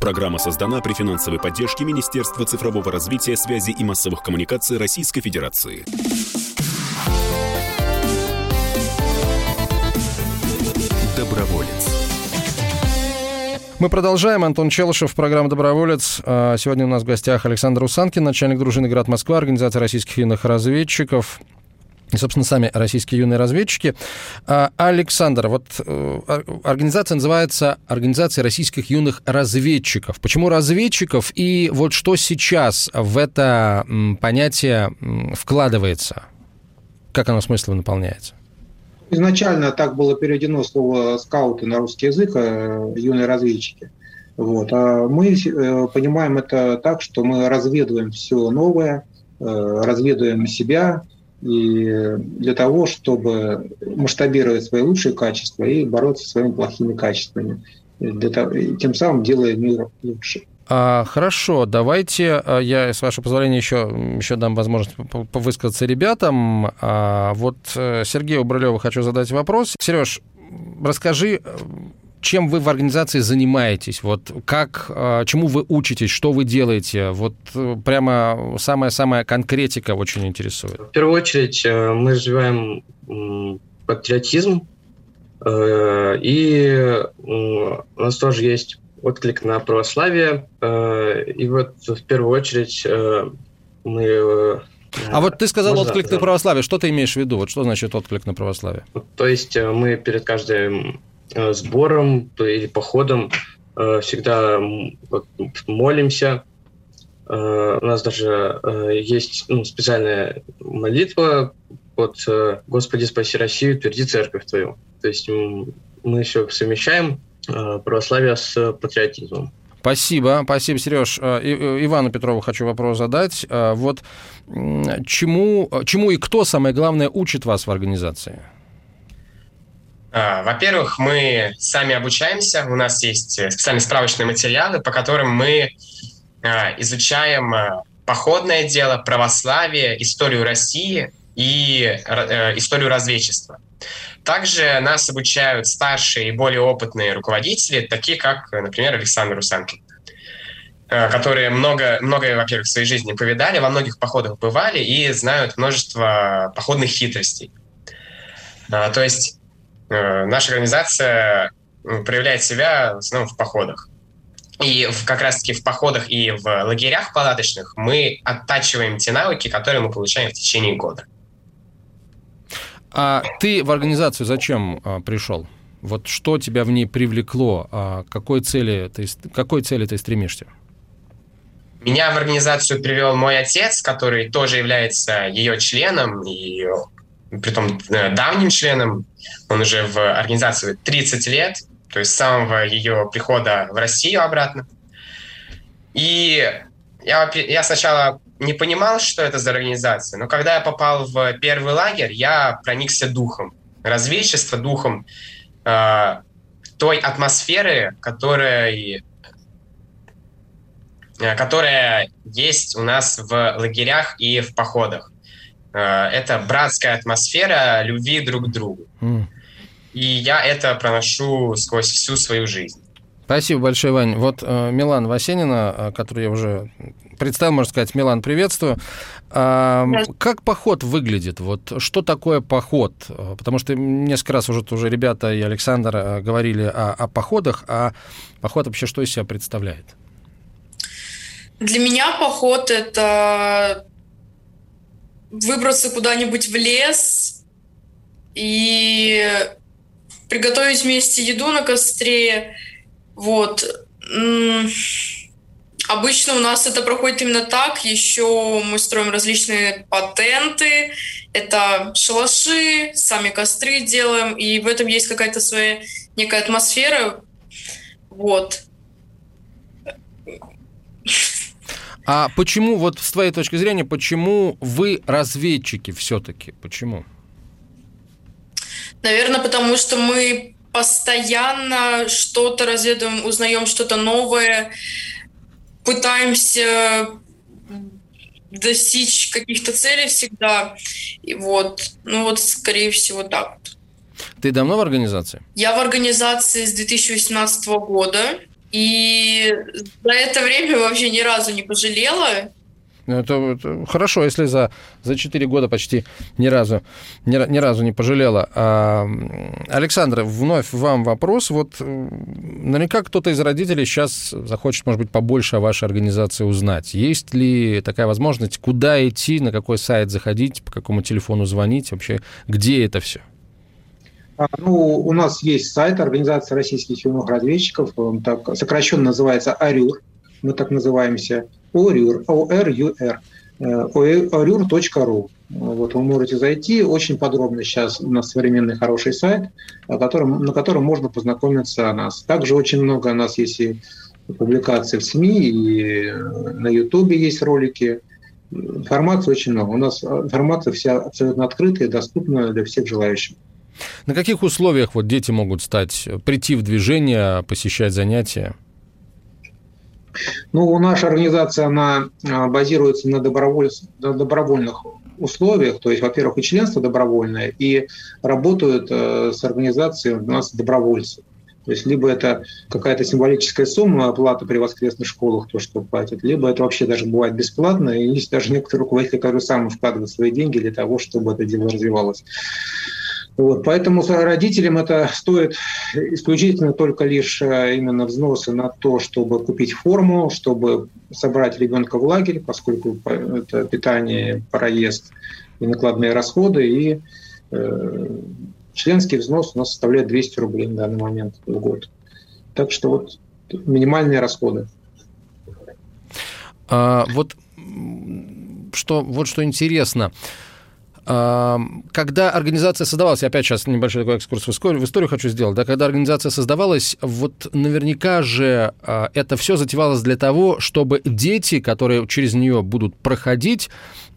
Программа создана при финансовой поддержке Министерства цифрового развития, связи и массовых коммуникаций Российской Федерации. Доброволец. Мы продолжаем. Антон Челышев, программа «Доброволец». А, сегодня у нас в гостях Александр Усанкин, начальник дружины «Град Москва», организация российских юных разведчиков и, собственно, сами российские юные разведчики. А, Александр, вот э, организация называется Организация российских юных разведчиков. Почему разведчиков и вот что сейчас в это понятие вкладывается? Как оно смыслом наполняется? Изначально так было переведено слово «скауты» на русский язык, э, юные разведчики. Вот. А мы э, понимаем это так, что мы разведываем все новое, разведываем себя, и для того, чтобы масштабировать свои лучшие качества и бороться со своими плохими качествами, для того, тем самым делая мир лучше. А, хорошо, давайте а, я, с вашего позволения, еще, еще дам возможность высказаться ребятам. А, вот э, Сергею Брылеву хочу задать вопрос. Сереж, расскажи, чем вы в организации занимаетесь? Вот как, а, чему вы учитесь, что вы делаете? Вот э, прямо самая-самая конкретика очень интересует. В первую очередь э, мы развиваем патриотизм, и у нас тоже есть отклик на православие. Э, и вот в первую очередь э, мы... Э, а вот ты сказал Можно, отклик на православие. Что ты имеешь в виду? Вот что значит отклик на православие? То есть мы перед каждым сбором или походом всегда молимся. У нас даже есть ну, специальная молитва под «Господи, спаси Россию, тверди церковь Твою». То есть мы еще совмещаем Э, православия с патриотизмом. Спасибо, спасибо, Сереж. Э, э, Ивану Петрову хочу вопрос задать. Вот чему, чему и кто, самое главное, учит вас в организации? А, во-первых, мы сами обучаемся, у нас есть специальные справочные материалы, по которым мы изучаем походное дело, православие, историю России и историю разведчества. Также нас обучают старшие и более опытные руководители, такие как, например, Александр Русанкин э, которые много, многое, во-первых, в своей жизни повидали, во многих походах бывали и знают множество походных хитростей. А, то есть э, наша организация проявляет себя в основном в походах. И в, как раз-таки в походах и в лагерях палаточных мы оттачиваем те навыки, которые мы получаем в течение года. А ты в организацию зачем а, пришел? Вот что тебя в ней привлекло? А какой цели ты, какой цели ты стремишься? Меня в организацию привел мой отец, который тоже является ее членом, и притом э, давним членом. Он уже в организации 30 лет, то есть с самого ее прихода в Россию обратно. И я, я сначала не понимал, что это за организация, но когда я попал в первый лагерь, я проникся духом, разведчества, духом э, той атмосферы, которая, э, которая есть у нас в лагерях и в походах. Э, это братская атмосфера любви друг к другу. Mm. И я это проношу сквозь всю свою жизнь. Спасибо большое, Вань. Вот э, Милан Васенина, э, который я уже представил, можно сказать, Милан, приветствую. А, как поход выглядит? Вот что такое поход? Потому что несколько раз уже, уже ребята и Александр э, говорили о, о походах, а поход вообще что из себя представляет? Для меня поход — это выбраться куда-нибудь в лес и приготовить вместе еду на костре. Вот. Обычно у нас это проходит именно так. Еще мы строим различные патенты. Это шалаши, сами костры делаем. И в этом есть какая-то своя некая атмосфера. Вот. А почему, вот с твоей точки зрения, почему вы разведчики все-таки? Почему? Наверное, потому что мы постоянно что-то разведываем, узнаем что-то новое пытаемся достичь каких-то целей всегда. И вот, ну вот, скорее всего, так Ты давно в организации? Я в организации с 2018 года. И за это время вообще ни разу не пожалела. Ну, это, это хорошо, если за, за 4 года почти ни разу, ни, ни разу не пожалела. А, Александра, вновь вам вопрос. Вот наверняка кто-то из родителей сейчас захочет, может быть, побольше о вашей организации узнать. Есть ли такая возможность, куда идти, на какой сайт заходить, по какому телефону звонить, вообще, где это все? А, ну, у нас есть сайт Организации российских юных разведчиков, он так сокращенно называется АРЮР, мы так называемся. ORUR, O-R-U-R, orur.ru. Вот вы можете зайти. Очень подробно сейчас у нас современный хороший сайт, на котором, на котором можно познакомиться о нас. Также очень много у нас есть и публикаций в СМИ, и на Ютубе есть ролики. Информации очень много. У нас информация вся абсолютно открытая и доступна для всех желающих. На каких условиях вот дети могут стать, прийти в движение, посещать занятия? Ну, наша организация, она а, базируется на, доброволь... на добровольных условиях, то есть, во-первых, и членство добровольное, и работают э, с организацией у нас добровольцы. То есть либо это какая-то символическая сумма оплаты при воскресных школах, то, что платят, либо это вообще даже бывает бесплатно, и есть даже некоторые руководители, которые сами вкладывают свои деньги для того, чтобы это дело развивалось. Вот, поэтому родителям это стоит исключительно только лишь э, именно взносы на то, чтобы купить форму, чтобы собрать ребенка в лагерь, поскольку это питание, проезд и накладные расходы, и э, членский взнос у нас составляет 200 рублей на данный момент в год. Так что вот минимальные расходы. А, вот что, вот что интересно. Когда организация создавалась, опять сейчас небольшой такой экскурс в историю, в историю хочу сделать, да, когда организация создавалась, вот наверняка же а, это все затевалось для того, чтобы дети, которые через нее будут проходить,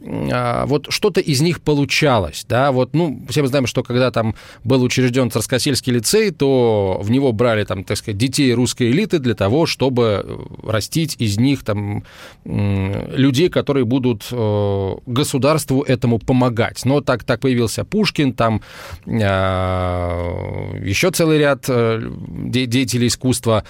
а, вот что-то из них получалось, да, вот, ну, все мы знаем, что когда там был учрежден Царскосельский лицей, то в него брали, там, так сказать, детей русской элиты для того, чтобы э, растить из них, там, людей, которые будут э, государству этому помогать. Но так, так появился Пушкин, там а, еще целый ряд э, деятелей искусства,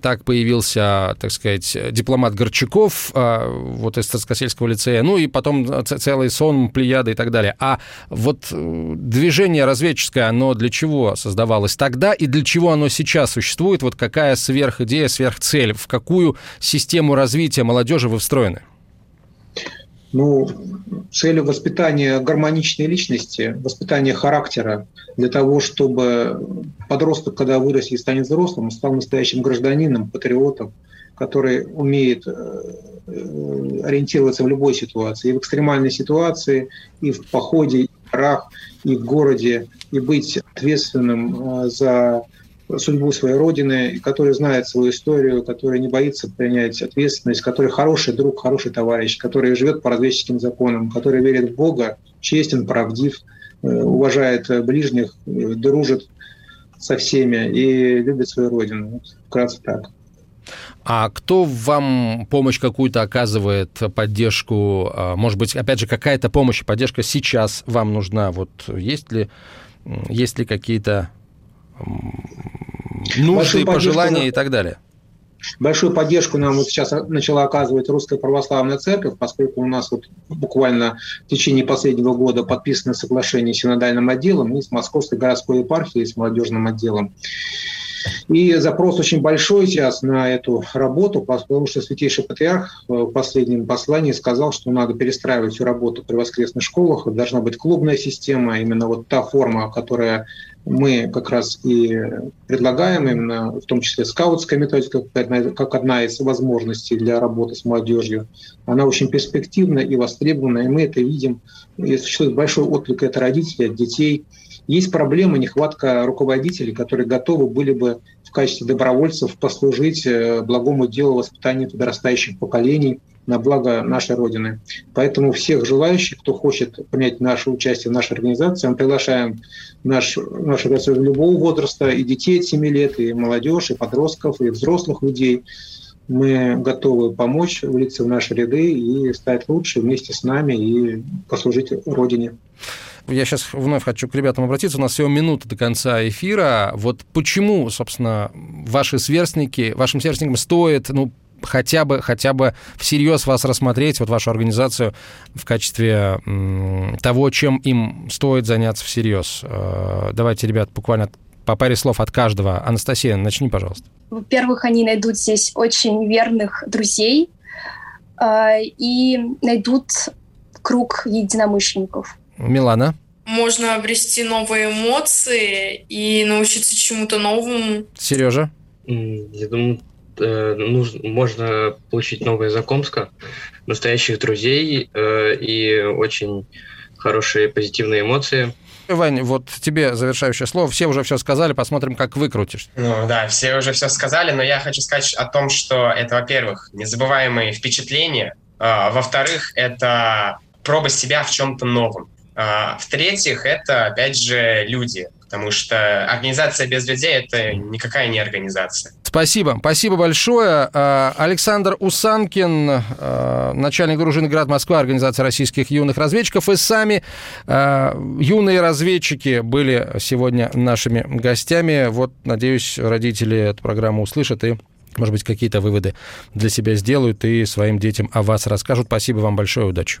так появился, так сказать, дипломат Горчаков, а, вот из Царскосельского лицея, ну и потом целый сон, плеяды и так далее. А вот э, движение разведческое, оно для чего создавалось тогда и для чего оно сейчас существует? Вот какая сверхидея, сверхцель? В какую систему развития молодежи вы встроены? Ну, целью воспитания гармоничной личности, воспитания характера, для того, чтобы подросток, когда вырастет и станет взрослым, стал настоящим гражданином, патриотом, который умеет э, ориентироваться в любой ситуации, и в экстремальной ситуации, и в походе, и в горах, и в городе, и быть ответственным э, за судьбу своей родины, который знает свою историю, который не боится принять ответственность, который хороший друг, хороший товарищ, который живет по разведческим законам, который верит в Бога, честен, правдив, э, уважает ближних, дружит со всеми и любит свою родину. Вот, вкратце так. А кто вам помощь какую-то оказывает, поддержку? А, может быть, опять же, какая-то помощь и поддержка сейчас вам нужна? Вот есть ли, есть ли какие-то нужды, пожелания и так далее? Большую поддержку нам вот сейчас начала оказывать Русская Православная Церковь, поскольку у нас вот буквально в течение последнего года подписано соглашение с синодальным отделом и с Московской городской епархией, с молодежным отделом. И запрос очень большой сейчас на эту работу, потому что Святейший Патриарх в последнем послании сказал, что надо перестраивать всю работу при воскресных школах, должна быть клубная система, именно вот та форма, которая мы как раз и предлагаем, именно в том числе скаутская методика, как одна из возможностей для работы с молодежью. Она очень перспективна и востребована, и мы это видим. И существует большой отклик от родителей, от детей – есть проблема нехватка руководителей, которые готовы были бы в качестве добровольцев послужить э, благому делу воспитания подрастающих поколений на благо нашей Родины. Поэтому всех желающих, кто хочет принять наше участие в нашей организации, мы приглашаем наш, нашу организацию любого возраста, и детей от 7 лет, и молодежь, и подростков, и взрослых людей. Мы готовы помочь влиться в наши ряды и стать лучше вместе с нами и послужить Родине. Я сейчас вновь хочу к ребятам обратиться. У нас всего минута до конца эфира. Вот почему, собственно, ваши сверстники, вашим сверстникам стоит, ну, хотя бы, хотя бы всерьез вас рассмотреть, вот вашу организацию в качестве того, чем им стоит заняться всерьез. Э, давайте, ребят, буквально по паре слов от каждого. Анастасия, начни, пожалуйста. Во-первых, они найдут здесь очень верных друзей э, и найдут круг единомышленников. Милана? Можно обрести новые эмоции и научиться чему-то новому. Сережа? Я думаю, э, нужно, можно получить новое знакомство, настоящих друзей э, и очень хорошие позитивные эмоции. Вань, вот тебе завершающее слово. Все уже все сказали, посмотрим, как выкрутишь. Ну да, все уже все сказали, но я хочу сказать о том, что это, во-первых, незабываемые впечатления, а, во-вторых, это проба себя в чем-то новом. А, в-третьих, это, опять же, люди, потому что организация без людей – это никакая не организация. Спасибо. Спасибо большое. А, Александр Усанкин, а, начальник дружины «Град Москва», Организация российских юных разведчиков. И сами юные разведчики были сегодня нашими гостями. Вот, надеюсь, родители эту программу услышат и может быть, какие-то выводы для себя сделают и своим детям о вас расскажут. Спасибо вам большое, удачи.